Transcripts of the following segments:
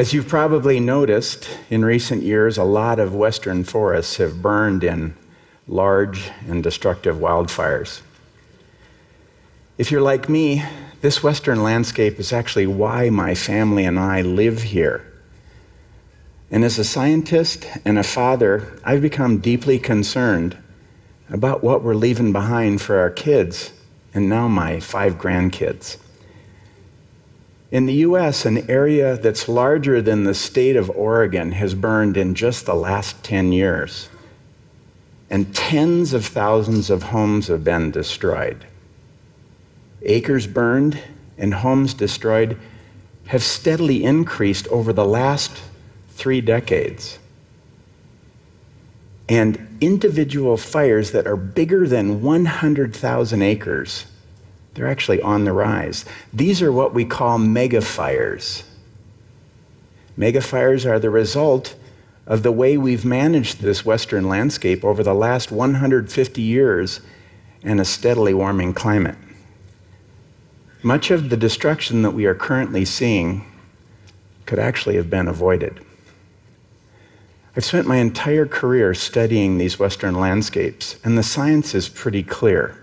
As you've probably noticed, in recent years, a lot of western forests have burned in large and destructive wildfires. If you're like me, this western landscape is actually why my family and I live here. And as a scientist and a father, I've become deeply concerned about what we're leaving behind for our kids and now my five grandkids. In the US, an area that's larger than the state of Oregon has burned in just the last 10 years. And tens of thousands of homes have been destroyed. Acres burned and homes destroyed have steadily increased over the last three decades. And individual fires that are bigger than 100,000 acres, they're actually on the rise. These are what we call megafires. Megafires are the result of the way we've managed this Western landscape over the last 150 years and a steadily warming climate. Much of the destruction that we are currently seeing could actually have been avoided. I've spent my entire career studying these Western landscapes, and the science is pretty clear.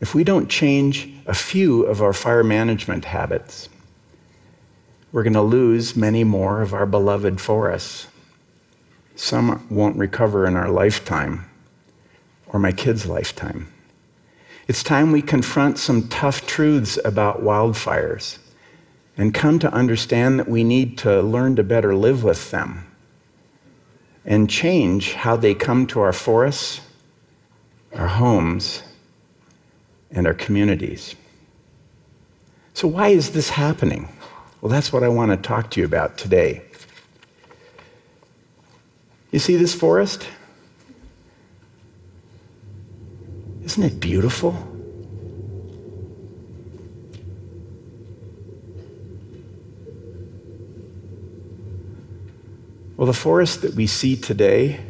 If we don't change a few of our fire management habits, we're going to lose many more of our beloved forests. Some won't recover in our lifetime or my kids' lifetime. It's time we confront some tough truths about wildfires and come to understand that we need to learn to better live with them and change how they come to our forests, our homes, and our communities. So, why is this happening? Well, that's what I want to talk to you about today. You see this forest? Isn't it beautiful? Well, the forests that we see today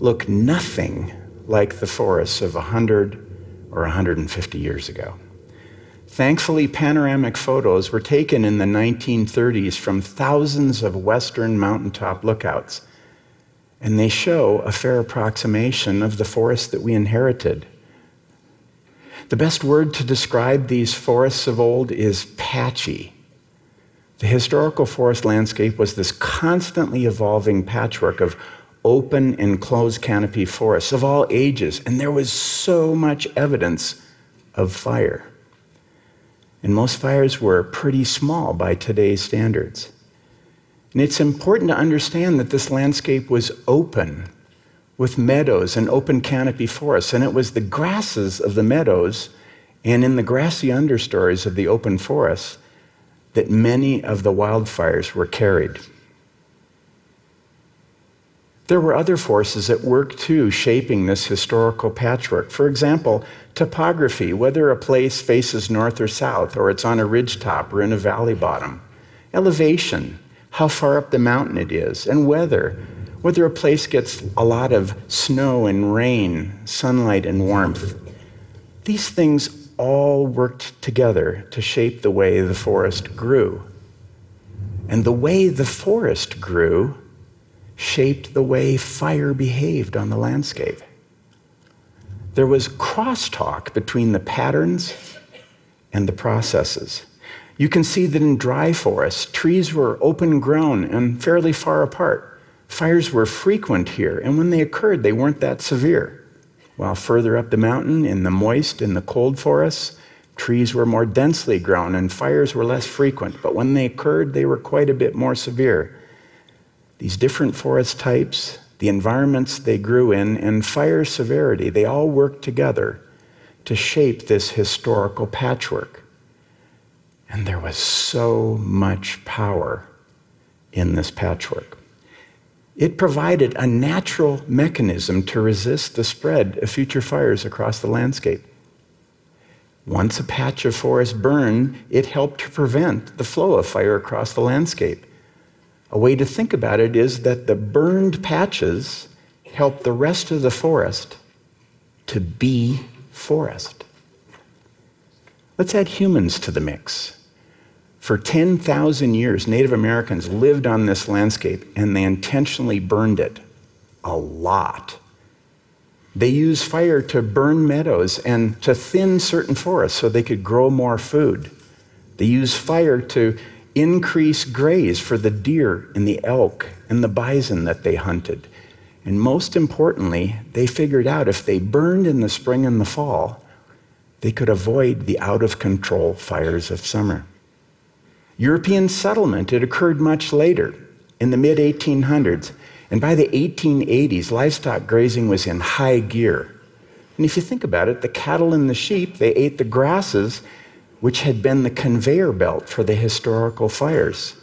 look nothing like the forests of 100 or 150 years ago. Thankfully, panoramic photos were taken in the 1930s from thousands of western mountaintop lookouts, and they show a fair approximation of the forest that we inherited. The best word to describe these forests of old is patchy. The historical forest landscape was this constantly evolving patchwork of open and closed canopy forests of all ages, and there was so much evidence of fire. And most fires were pretty small by today's standards. And it's important to understand that this landscape was open with meadows and open canopy forests, and it was the grasses of the meadows and in the grassy understories of the open forests that many of the wildfires were carried. There were other forces at work too, shaping this historical patchwork. For example, topography, whether a place faces north or south, or it's on a ridge top or in a valley bottom. Elevation, how far up the mountain it is. And weather, whether a place gets a lot of snow and rain, sunlight and warmth. These things all worked together to shape the way the forest grew. And the way the forest grew shaped the way fire behaved on the landscape. There was crosstalk between the patterns and the processes. You can see that in dry forests, trees were open grown and fairly far apart. Fires were frequent here, and when they occurred, they weren't that severe. While further up the mountain, in the moist and the cold forests, trees were more densely grown and fires were less frequent, but when they occurred, they were quite a bit more severe. These different forest types, the environments they grew in, and fire severity, they all worked together to shape this historical patchwork. And there was so much power in this patchwork. It provided a natural mechanism to resist the spread of future fires across the landscape. Once a patch of forest burned, it helped to prevent the flow of fire across the landscape. A way to think about it is that the burned patches help the rest of the forest to be forest. Let's add humans to the mix. For 10,000 years, Native Americans lived on this landscape and they intentionally burned it a lot. They used fire to burn meadows and to thin certain forests so they could grow more food. They used fire to increase graze for the deer and the elk and the bison that they hunted. And most importantly, they figured out if they burned in the spring and the fall, they could avoid the out of control fires of summer. European settlement, it occurred much later, in the mid 1800s. And by the 1880s, livestock grazing was in high gear. And if you think about it, the cattle and the sheep, they ate the grasses, which had been the conveyor belt for the historical fires.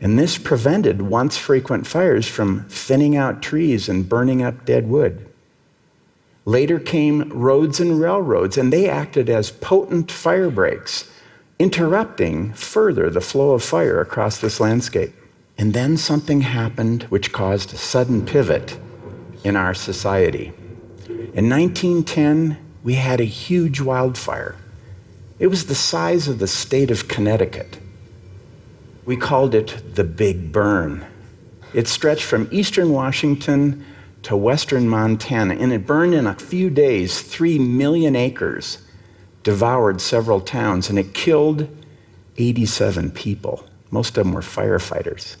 And this prevented once frequent fires from thinning out trees and burning up dead wood. Later came roads and railroads, and they acted as potent fire breaks interrupting further the flow of fire across this landscape. And then something happened which caused a sudden pivot in our society. In 1910, we had a huge wildfire. It was the size of the state of Connecticut. We called it the Big Burn. It stretched from eastern Washington to western Montana, and it burned in a few days 3 million acres devoured several towns, and it killed 87 people. Most of them were firefighters.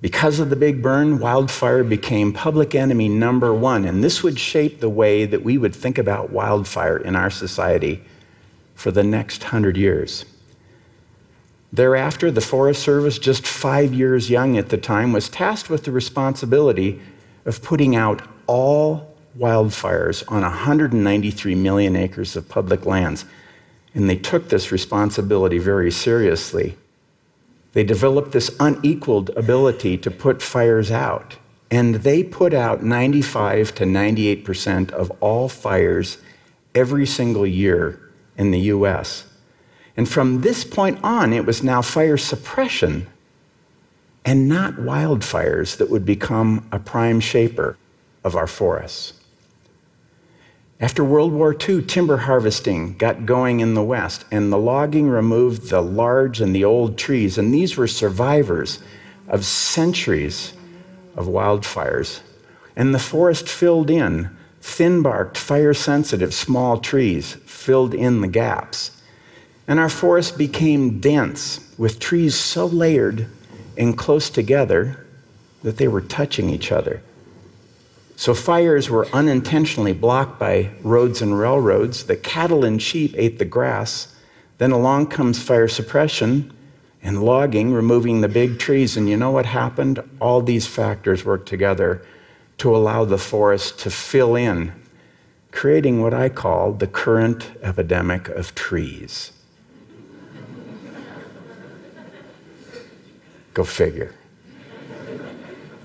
Because of the big burn, wildfire became public enemy number one, and this would shape the way that we would think about wildfire in our society for the next hundred years. Thereafter, the Forest Service, just five years young at the time, was tasked with the responsibility of putting out all wildfires on 193 million acres of public lands. And they took this responsibility very seriously. They developed this unequaled ability to put fires out. And they put out 95 to 98% of all fires every single year in the US. And from this point on, it was now fire suppression and not wildfires that would become a prime shaper of our forests. After World War II, timber harvesting got going in the West, and the logging removed the large and the old trees, and these were survivors of centuries of wildfires. And the forest filled in, thin barked, fire sensitive small trees filled in the gaps. And our forest became dense with trees so layered and close together that they were touching each other. So fires were unintentionally blocked by roads and railroads. The cattle and sheep ate the grass. Then along comes fire suppression and logging, removing the big trees. And you know what happened? All these factors worked together to allow the forest to fill in, creating what I call the current epidemic of trees. Go figure.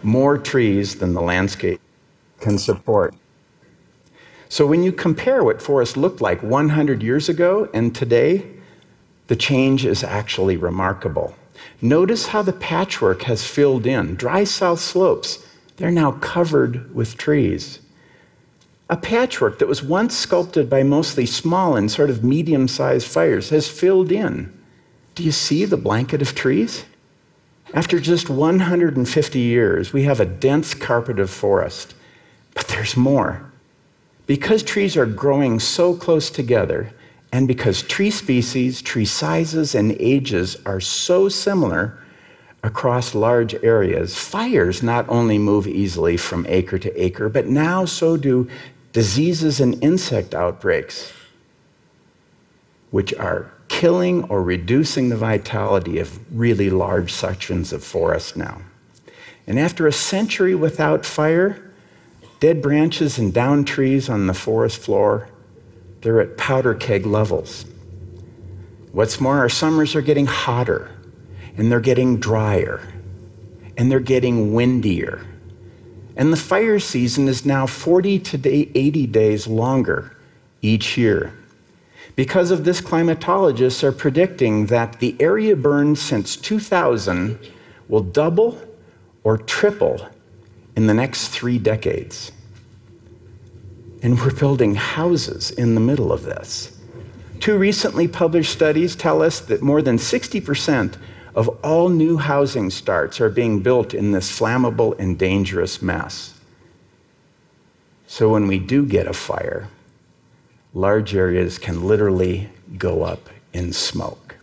More trees than the landscape can support. So when you compare what forests looked like 100 years ago and today, the change is actually remarkable. Notice how the patchwork has filled in. Dry south slopes, they're now covered with trees. A patchwork that was once sculpted by mostly small and sort of medium sized fires has filled in. Do you see the blanket of trees? After just 150 years, we have a dense carpet of forest but there's more. Because trees are growing so close together, and because tree species, tree sizes, and ages are so similar across large areas, fires not only move easily from acre to acre, but now so do diseases and insect outbreaks, which are killing or reducing the vitality of really large sections of forest now. And after a century without fire, Dead branches and down trees on the forest floor, they're at powder keg levels. What's more, our summers are getting hotter, and they're getting drier, and they're getting windier. And the fire season is now 40 to 80 days longer each year. Because of this, climatologists are predicting that the area burned since 2000 will double or triple in the next three decades. And we're building houses in the middle of this. Two recently published studies tell us that more than 60% of all new housing starts are being built in this flammable and dangerous mess. So when we do get a fire, large areas can literally go up in smoke.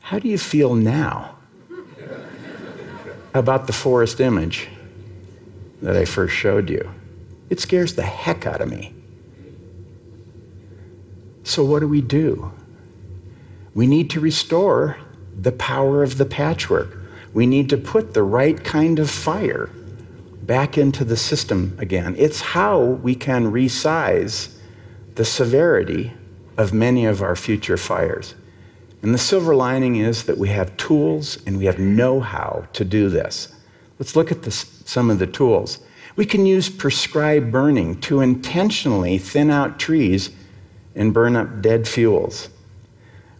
How do you feel now about the forest image that I first showed you? It scares the heck out of me. So, what do we do? We need to restore the power of the patchwork. We need to put the right kind of fire back into the system again. It's how we can resize the severity of many of our future fires. And the silver lining is that we have tools and we have know how to do this. Let's look at this, some of the tools. We can use prescribed burning to intentionally thin out trees and burn up dead fuels.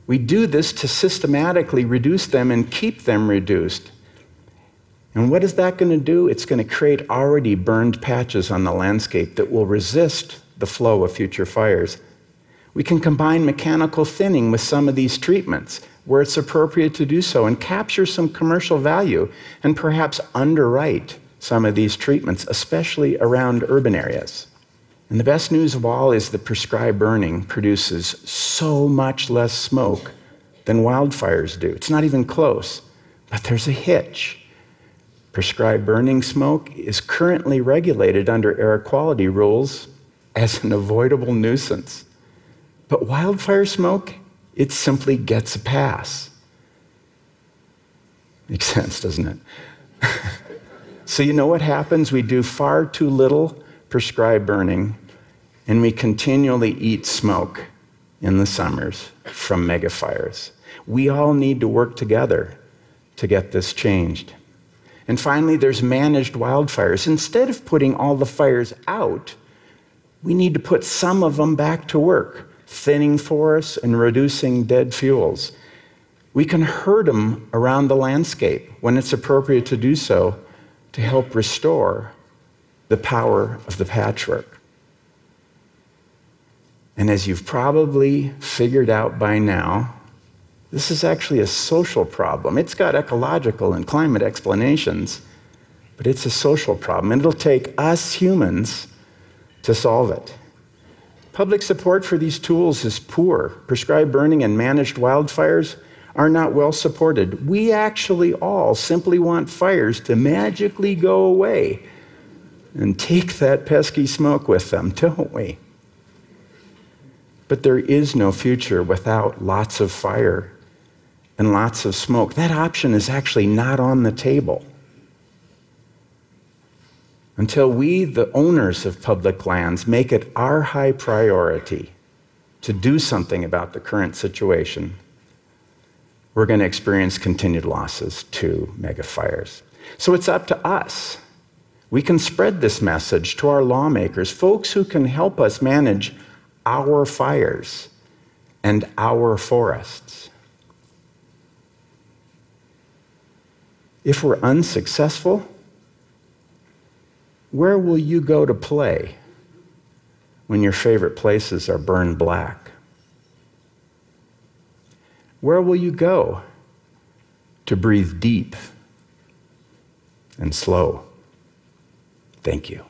We do this to systematically reduce them and keep them reduced. And what is that going to do? It's going to create already burned patches on the landscape that will resist the flow of future fires. We can combine mechanical thinning with some of these treatments where it's appropriate to do so and capture some commercial value and perhaps underwrite some of these treatments, especially around urban areas. And the best news of all is that prescribed burning produces so much less smoke than wildfires do. It's not even close, but there's a hitch. Prescribed burning smoke is currently regulated under air quality rules as an avoidable nuisance. But wildfire smoke, it simply gets a pass. Makes sense, doesn't it? so, you know what happens? We do far too little prescribed burning, and we continually eat smoke in the summers from megafires. We all need to work together to get this changed. And finally, there's managed wildfires. Instead of putting all the fires out, we need to put some of them back to work thinning forests and reducing dead fuels. We can herd them around the landscape when it's appropriate to do so to help restore the power of the patchwork. And as you've probably figured out by now, this is actually a social problem. It's got ecological and climate explanations, but it's a social problem. And it'll take us humans to solve it. Public support for these tools is poor. Prescribed burning and managed wildfires are not well supported. We actually all simply want fires to magically go away and take that pesky smoke with them, don't we? But there is no future without lots of fire and lots of smoke. That option is actually not on the table until we, the owners of public lands, make it our high priority to do something about the current situation, we're going to experience continued losses to megafires. So it's up to us. We can spread this message to our lawmakers, folks who can help us manage our fires and our forests. If we're unsuccessful, where will you go to play when your favorite places are burned black? Where will you go to breathe deep and slow? Thank you.